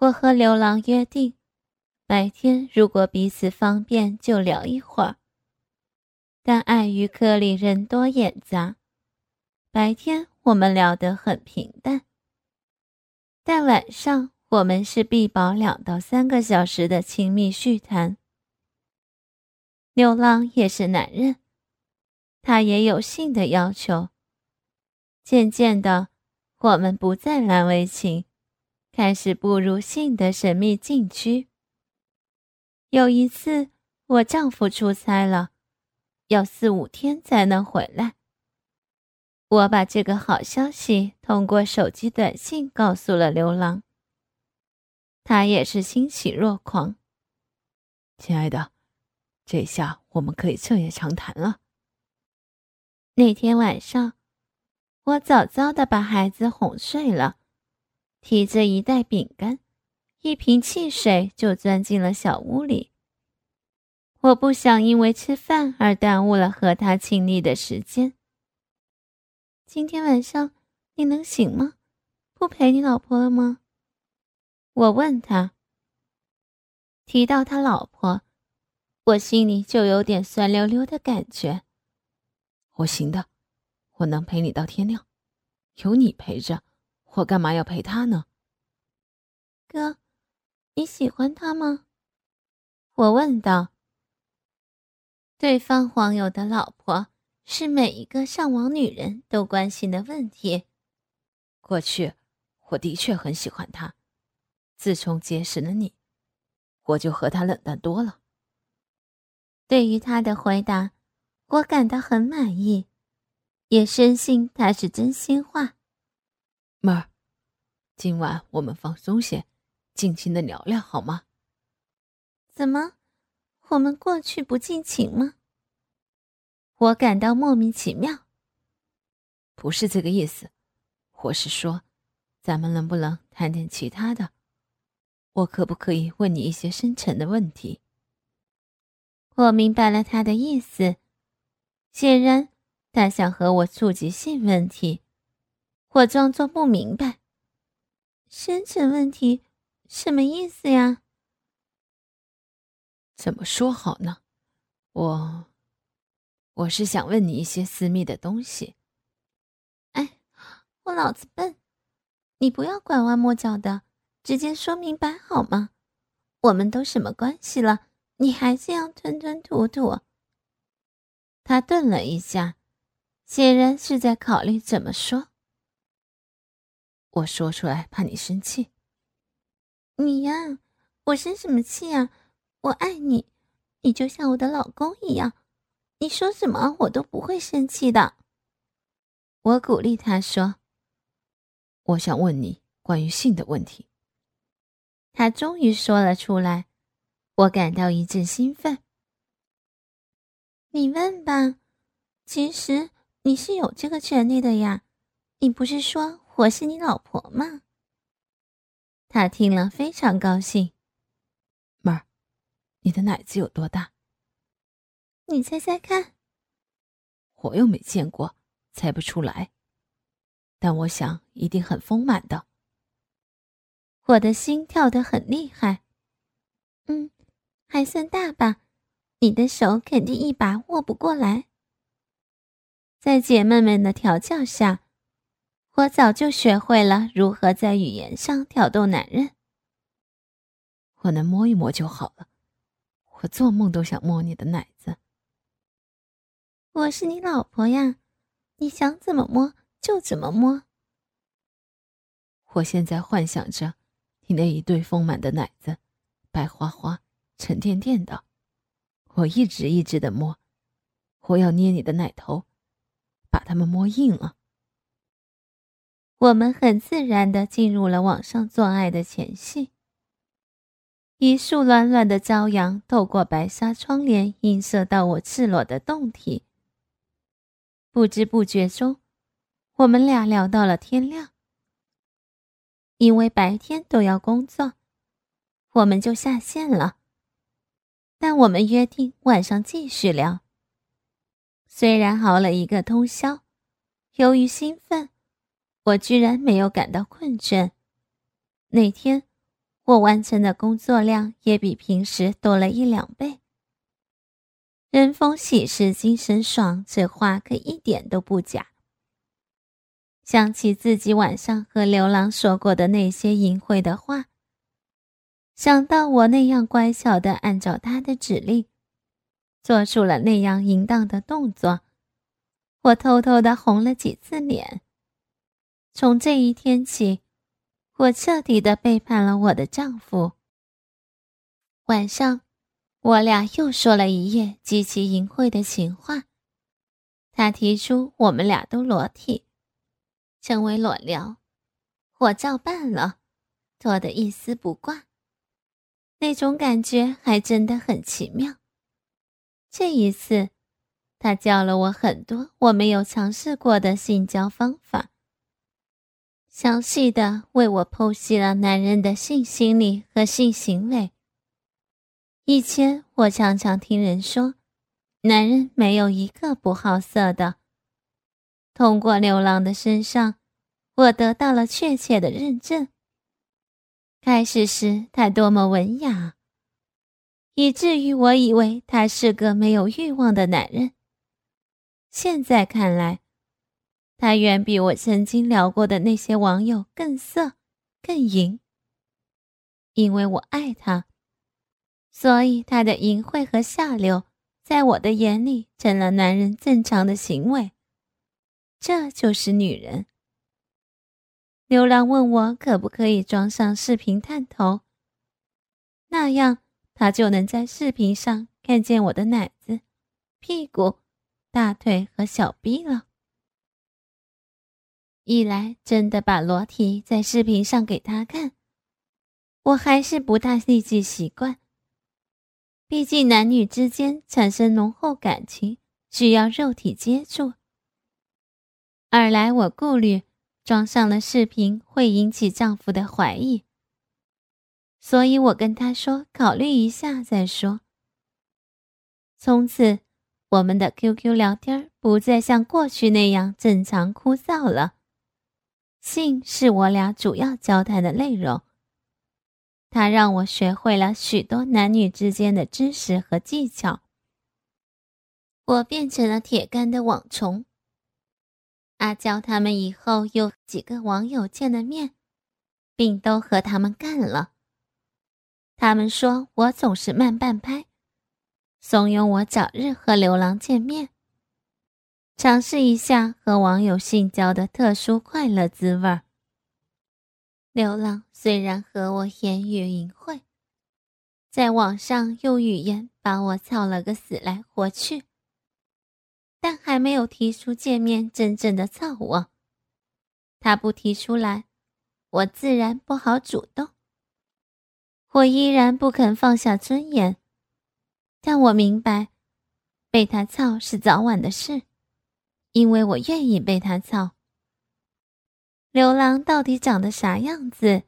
我和刘郎约定，白天如果彼此方便就聊一会儿。但碍于科里人多眼杂，白天我们聊得很平淡。但晚上我们是必保两到三个小时的亲密叙谈。牛郎也是男人，他也有性的要求。渐渐的，我们不再难为情，开始步入性的神秘禁区。有一次，我丈夫出差了。要四五天才能回来。我把这个好消息通过手机短信告诉了刘郎，他也是欣喜若狂。亲爱的，这下我们可以彻夜长谈了。那天晚上，我早早的把孩子哄睡了，提着一袋饼干、一瓶汽水就钻进了小屋里。我不想因为吃饭而耽误了和他亲昵的时间。今天晚上你能醒吗？不陪你老婆了吗？我问他。提到他老婆，我心里就有点酸溜溜的感觉。我行的，我能陪你到天亮，有你陪着，我干嘛要陪他呢？哥，你喜欢他吗？我问道。对方网友的老婆是每一个上网女人都关心的问题。过去，我的确很喜欢他，自从结识了你，我就和他冷淡多了。对于他的回答，我感到很满意，也深信他是真心话。妹儿，今晚我们放松些，尽情的聊聊好吗？怎么？我们过去不尽情吗？我感到莫名其妙。不是这个意思，我是说，咱们能不能谈点其他的？我可不可以问你一些深沉的问题？我明白了他的意思，显然他想和我触及性问题。我装作不明白。深沉问题什么意思呀？怎么说好呢？我，我是想问你一些私密的东西。哎，我脑子笨，你不要拐弯抹角的，直接说明白好吗？我们都什么关系了，你还这样吞吞吐吐？他顿了一下，显然是在考虑怎么说。我说出来怕你生气。你呀，我生什么气啊？我爱你，你就像我的老公一样，你说什么我都不会生气的。我鼓励他说：“我想问你关于性的问题。”他终于说了出来，我感到一阵兴奋。你问吧，其实你是有这个权利的呀，你不是说我是你老婆吗？他听了非常高兴。妹儿你的奶子有多大？你猜猜看。我又没见过，猜不出来。但我想一定很丰满的。我的心跳得很厉害。嗯，还算大吧。你的手肯定一把握不过来。在姐妹们的调教下，我早就学会了如何在语言上挑逗男人。我能摸一摸就好了。我做梦都想摸你的奶子。我是你老婆呀，你想怎么摸就怎么摸。我现在幻想着你那一对丰满的奶子，白花花、沉甸甸的。我一直一直的摸，我要捏你的奶头，把它们摸硬了。我们很自然的进入了网上做爱的前戏。一束暖暖的朝阳透过白纱窗帘映射到我赤裸的胴体。不知不觉中，我们俩聊到了天亮。因为白天都要工作，我们就下线了。但我们约定晚上继续聊。虽然熬了一个通宵，由于兴奋，我居然没有感到困倦。那天。我完成的工作量也比平时多了一两倍。人逢喜事精神爽，这话可一点都不假。想起自己晚上和刘郎说过的那些淫秽的话，想到我那样乖巧的按照他的指令，做出了那样淫荡的动作，我偷偷的红了几次脸。从这一天起，我彻底的背叛了我的丈夫。晚上，我俩又说了一夜极其淫秽的情话。他提出我们俩都裸体，成为裸聊，我照办了，脱的一丝不挂。那种感觉还真的很奇妙。这一次，他教了我很多我没有尝试过的性交方法。详细的为我剖析了男人的性心理和性行为。以前我常常听人说，男人没有一个不好色的。通过牛郎的身上，我得到了确切的认证。开始时他多么文雅，以至于我以为他是个没有欲望的男人。现在看来。他远比我曾经聊过的那些网友更色、更淫。因为我爱他，所以他的淫秽和下流，在我的眼里成了男人正常的行为。这就是女人。牛郎问我可不可以装上视频探头，那样他就能在视频上看见我的奶子、屁股、大腿和小臂了。一来真的把裸体在视频上给他看，我还是不大立即习惯。毕竟男女之间产生浓厚感情需要肉体接触。二来我顾虑装上了视频会引起丈夫的怀疑，所以我跟他说考虑一下再说。从此，我们的 QQ 聊天不再像过去那样正常枯燥了。性是我俩主要交谈的内容。他让我学会了许多男女之间的知识和技巧。我变成了铁杆的网虫。阿娇他们以后有几个网友见了面，并都和他们干了。他们说我总是慢半拍，怂恿我早日和刘郎见面。尝试一下和网友性交的特殊快乐滋味儿。流浪虽然和我言语淫秽，在网上用语言把我操了个死来活去，但还没有提出见面真正的操我。他不提出来，我自然不好主动。我依然不肯放下尊严，但我明白，被他操是早晚的事。因为我愿意被他操。刘郎到底长得啥样子？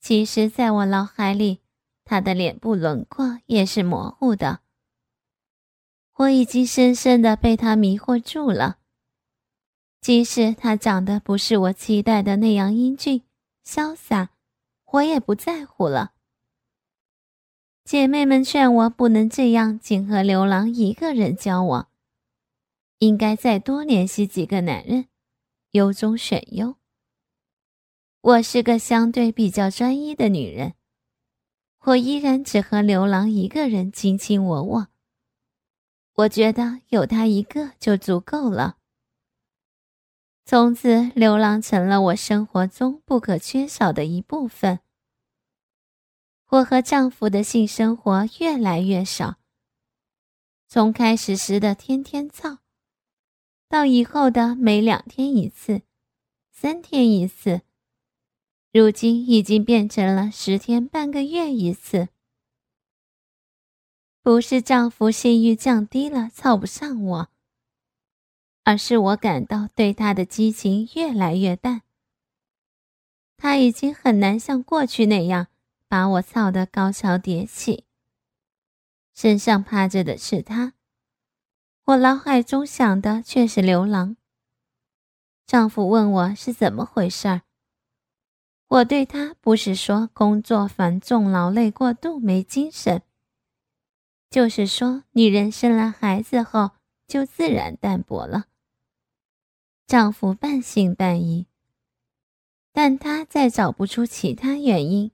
其实，在我脑海里，他的脸部轮廓也是模糊的。我已经深深的被他迷惑住了。即使他长得不是我期待的那样英俊潇洒，我也不在乎了。姐妹们劝我不能这样，仅和刘郎一个人交往。应该再多联系几个男人，优中选优。我是个相对比较专一的女人，我依然只和刘郎一个人卿卿我我。我觉得有他一个就足够了。从此，刘郎成了我生活中不可缺少的一部分。我和丈夫的性生活越来越少，从开始时的天天造。到以后的每两天一次，三天一次，如今已经变成了十天半个月一次。不是丈夫性欲降低了，操不上我，而是我感到对他的激情越来越淡。他已经很难像过去那样把我操得高潮迭起。身上趴着的是他。我脑海中想的却是刘郎。丈夫问我是怎么回事儿，我对他不是说工作繁重、劳累过度、没精神，就是说女人生了孩子后就自然淡薄了。丈夫半信半疑，但他再找不出其他原因。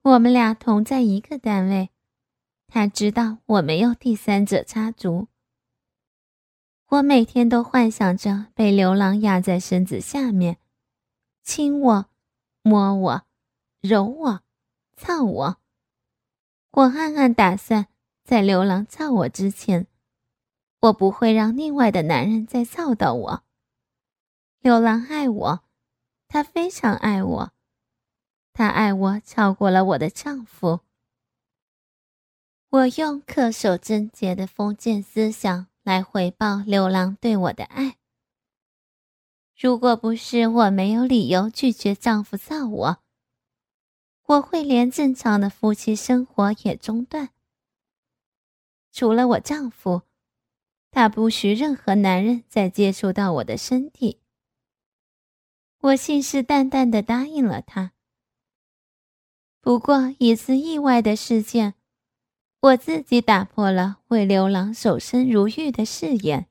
我们俩同在一个单位，他知道我没有第三者插足。我每天都幻想着被牛郎压在身子下面，亲我、摸我、揉我、操我。我暗暗打算，在牛郎操我之前，我不会让另外的男人再操到我。牛郎爱我，他非常爱我，他爱我超过了我的丈夫。我用恪守贞洁的封建思想。来回报牛郎对我的爱。如果不是我没有理由拒绝丈夫造我，我会连正常的夫妻生活也中断。除了我丈夫，他不许任何男人再接触到我的身体。我信誓旦旦的答应了他。不过一次意外的事件。我自己打破了为牛郎守身如玉的誓言。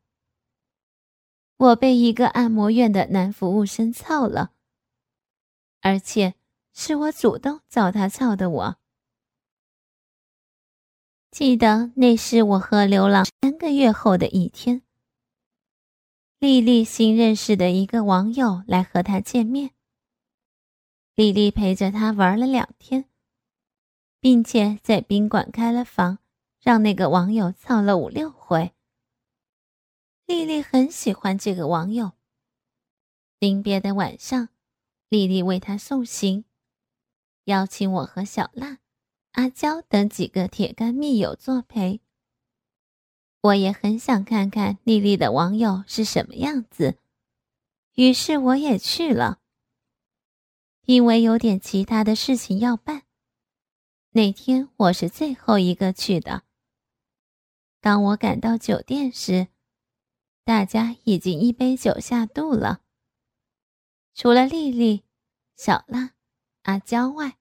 我被一个按摩院的男服务生操了，而且是我主动找他操的。我记得那是我和牛郎三个月后的一天，丽丽新认识的一个网友来和他见面，丽丽陪着他玩了两天。并且在宾馆开了房，让那个网友操了五六回。丽丽很喜欢这个网友。临别的晚上，丽丽为他送行，邀请我和小娜、阿娇等几个铁杆密友作陪。我也很想看看丽丽的网友是什么样子，于是我也去了。因为有点其他的事情要办。那天我是最后一个去的。当我赶到酒店时，大家已经一杯酒下肚了。除了丽丽、小娜、阿娇外，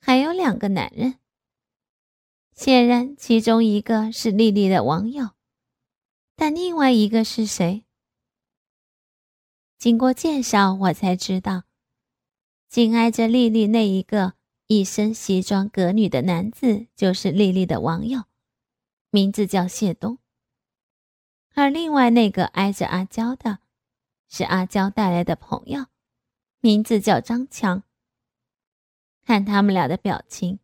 还有两个男人。显然，其中一个是丽丽的网友，但另外一个是谁？经过介绍，我才知道，紧挨着丽丽那一个。一身西装革履的男子就是丽丽的网友，名字叫谢东。而另外那个挨着阿娇的，是阿娇带来的朋友，名字叫张强。看他们俩的表情，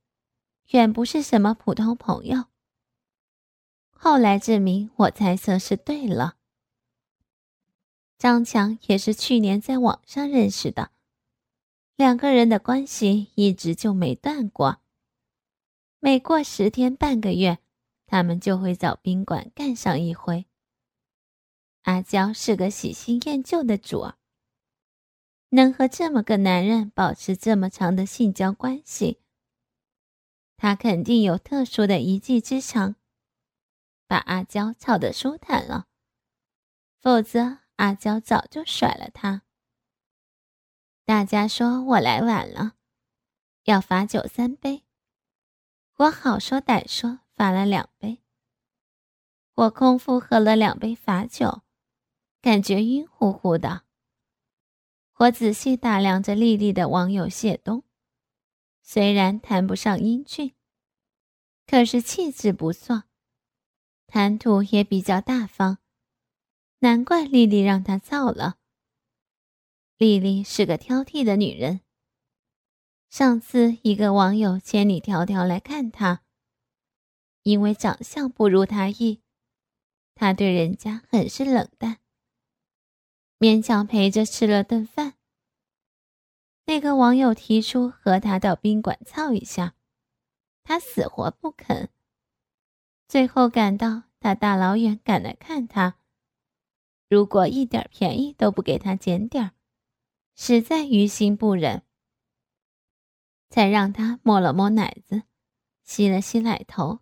远不是什么普通朋友。后来证明我猜测是对了。张强也是去年在网上认识的。两个人的关系一直就没断过。每过十天半个月，他们就会找宾馆干上一回。阿娇是个喜新厌旧的主儿，能和这么个男人保持这么长的性交关系，他肯定有特殊的一技之长，把阿娇操得舒坦了。否则，阿娇早就甩了他。大家说我来晚了，要罚酒三杯。我好说歹说罚了两杯。我空腹喝了两杯罚酒，感觉晕乎乎的。我仔细打量着丽丽的网友谢东，虽然谈不上英俊，可是气质不错，谈吐也比较大方，难怪丽丽让他造了。丽丽是个挑剔的女人。上次一个网友千里迢迢来看她，因为长相不如她意，她对人家很是冷淡，勉强陪着吃了顿饭。那个网友提出和他到宾馆操一下，他死活不肯。最后赶到他大老远赶来看他，如果一点便宜都不给他捡点儿。实在于心不忍，才让他摸了摸奶子，吸了吸奶头。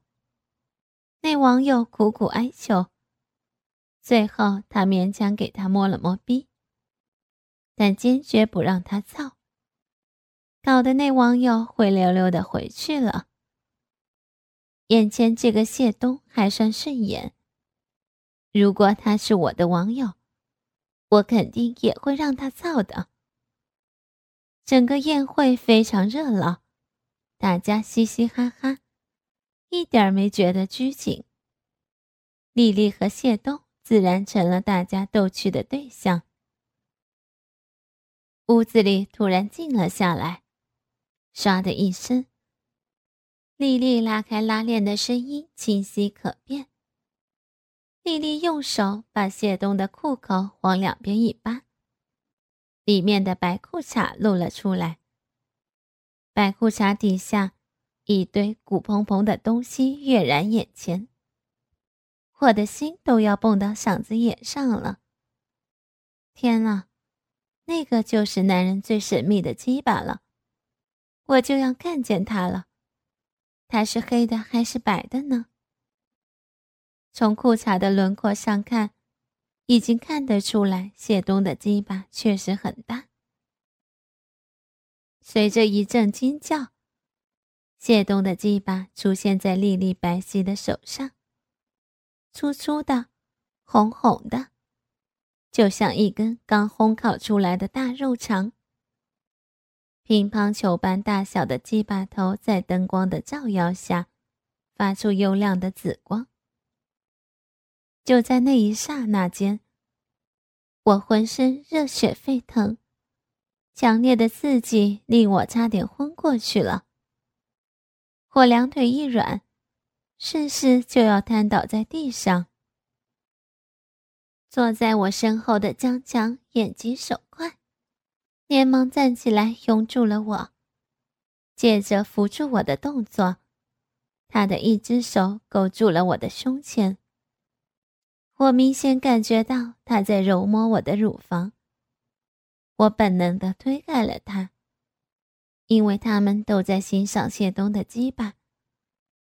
那网友苦苦哀求，最后他勉强给他摸了摸逼，但坚决不让他操。搞得那网友灰溜溜的回去了。眼前这个谢东还算顺眼，如果他是我的网友，我肯定也会让他操的。整个宴会非常热闹，大家嘻嘻哈哈，一点儿没觉得拘谨。丽丽和谢东自然成了大家逗趣的对象。屋子里突然静了下来，唰的一声。丽丽拉开拉链的声音清晰可辨。丽丽用手把谢东的裤口往两边一扒，里面的白裤衩露了出来。白裤衩底下一堆鼓蓬蓬的东西跃然眼前，我的心都要蹦到嗓子眼上了。天啊，那个就是男人最神秘的鸡巴了，我就要看见它了。它是黑的还是白的呢？从裤衩的轮廓上看，已经看得出来，谢东的鸡巴确实很大。随着一阵惊叫，谢东的鸡巴出现在丽丽白皙的手上，粗粗的，红红的，就像一根刚烘烤出来的大肉肠。乒乓球般大小的鸡巴头在灯光的照耀下，发出幽亮的紫光。就在那一刹那间，我浑身热血沸腾，强烈的刺激令我差点昏过去了。我两腿一软，顺势就要瘫倒在地上。坐在我身后的江强眼疾手快。连忙站起来，拥住了我，借着扶住我的动作，他的一只手勾住了我的胸前。我明显感觉到他在揉摸我的乳房，我本能的推开了他，因为他们都在欣赏谢东的鸡巴，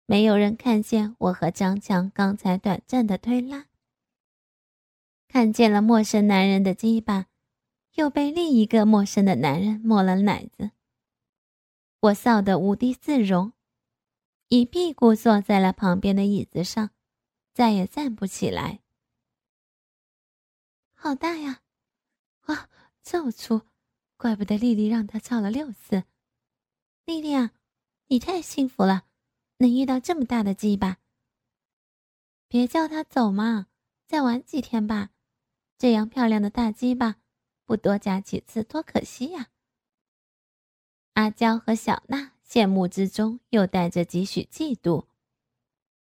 没有人看见我和张强刚才短暂的推拉，看见了陌生男人的鸡巴。又被另一个陌生的男人摸了奶子，我臊得无地自容，一屁股坐在了旁边的椅子上，再也站不起来。好大呀！哇，这么粗，怪不得丽丽让他造了六次。丽丽啊，你太幸福了，能遇到这么大的鸡巴。别叫他走嘛，再玩几天吧，这样漂亮的大鸡巴。不多加几次，多可惜呀！阿娇和小娜羡慕之中又带着几许嫉妒。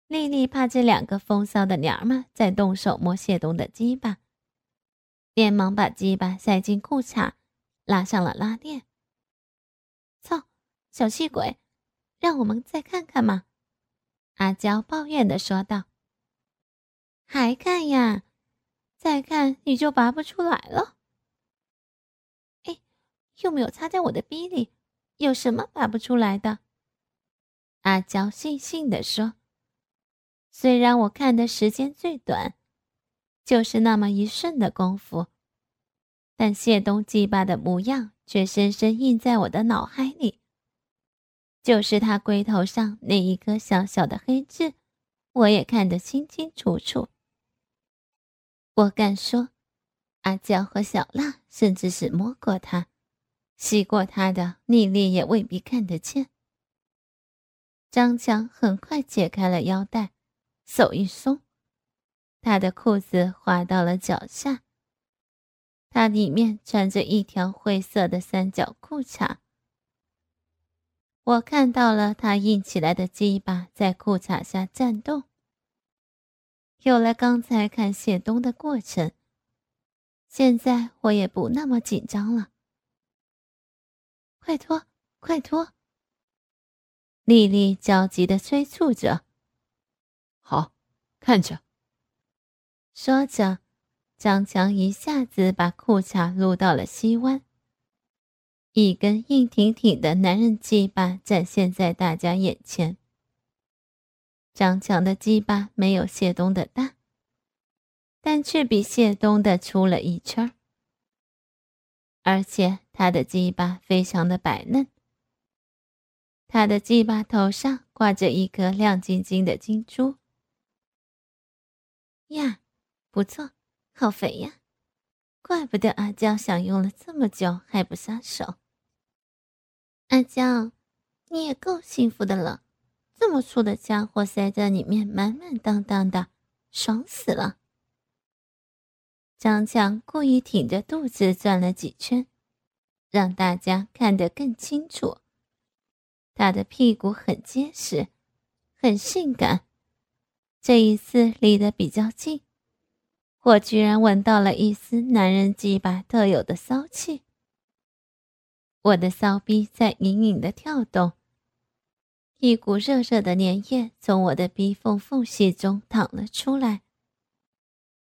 丽丽怕这两个风骚的娘们再动手摸谢东的鸡巴，连忙把鸡巴塞进裤衩，拉上了拉链。操，小气鬼，让我们再看看嘛！阿娇抱怨的说道。还看呀？再看你就拔不出来了。哎又没有插在我的逼里，有什么拔不出来的？阿娇悻悻的说：“虽然我看的时间最短，就是那么一瞬的功夫，但谢东鸡巴的模样却深深印在我的脑海里。就是他龟头上那一颗小小的黑痣，我也看得清清楚楚。我敢说，阿娇和小辣甚至是摸过他。”洗过他的丽丽也未必看得见。张强很快解开了腰带，手一松，他的裤子滑到了脚下。他里面穿着一条灰色的三角裤衩。我看到了他硬起来的鸡巴在裤衩下颤动。有了刚才看谢东的过程，现在我也不那么紧张了。快脱，快脱！丽丽焦急的催促着。好，看着。说着，张强一下子把裤衩撸到了膝弯，一根硬挺挺的男人鸡巴展现在大家眼前。张强的鸡巴没有谢东的大，但却比谢东的粗了一圈儿。而且他的鸡巴非常的白嫩，他的鸡巴头上挂着一颗亮晶晶的金珠。呀，不错，好肥呀！怪不得阿娇享用了这么久还不撒手。阿娇，你也够幸福的了，这么粗的家伙塞在里面，满满当当的，爽死了。张强故意挺着肚子转了几圈，让大家看得更清楚。他的屁股很结实，很性感。这一次离得比较近。我居然闻到了一丝男人鸡巴特有的骚气，我的骚逼在隐隐的跳动，一股热热的粘液从我的逼缝缝隙中淌了出来。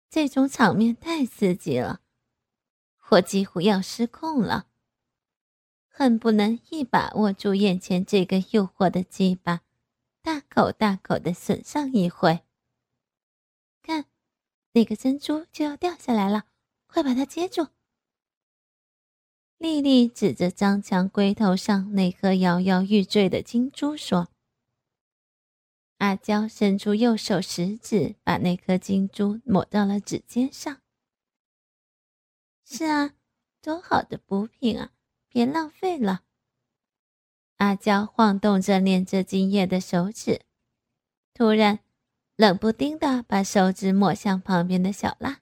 这种场面太刺激了，我几乎要失控了，恨不能一把握住眼前这个诱惑的鸡巴，大口大口的吮上一回。那个珍珠就要掉下来了，快把它接住！丽丽指着张强龟头上那颗摇摇欲坠的金珠说：“阿娇伸出右手食指，把那颗金珠抹到了指尖上。是啊，多好的补品啊！别浪费了。”阿娇晃动着粘着金液的手指，突然。冷不丁的把手指抹向旁边的小辣，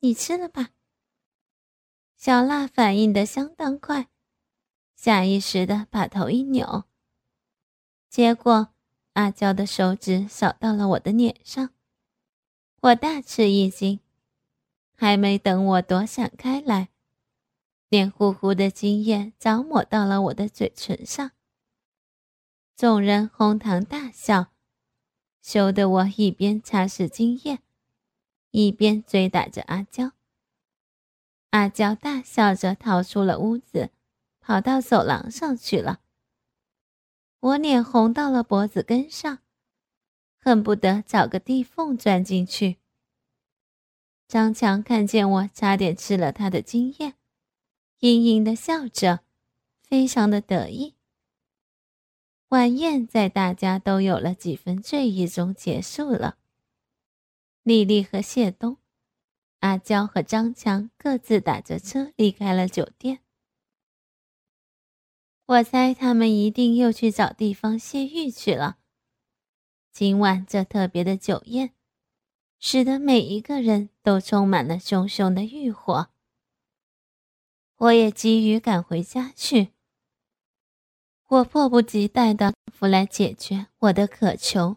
你吃了吧。小辣反应的相当快，下意识的把头一扭，结果阿娇的手指扫到了我的脸上，我大吃一惊，还没等我躲闪开来，黏糊糊的精液早抹到了我的嘴唇上，众人哄堂大笑。羞得我一边擦拭精液，一边追打着阿娇。阿娇大笑着逃出了屋子，跑到走廊上去了。我脸红到了脖子根上，恨不得找个地缝钻进去。张强看见我，差点吃了他的精液，阴阴的笑着，非常的得意。晚宴在大家都有了几分醉意中结束了。丽丽和谢东、阿娇和张强各自打着车离开了酒店。我猜他们一定又去找地方泄欲去了。今晚这特别的酒宴，使得每一个人都充满了熊熊的欲火。我也急于赶回家去。我迫不及待的来解决我的渴求。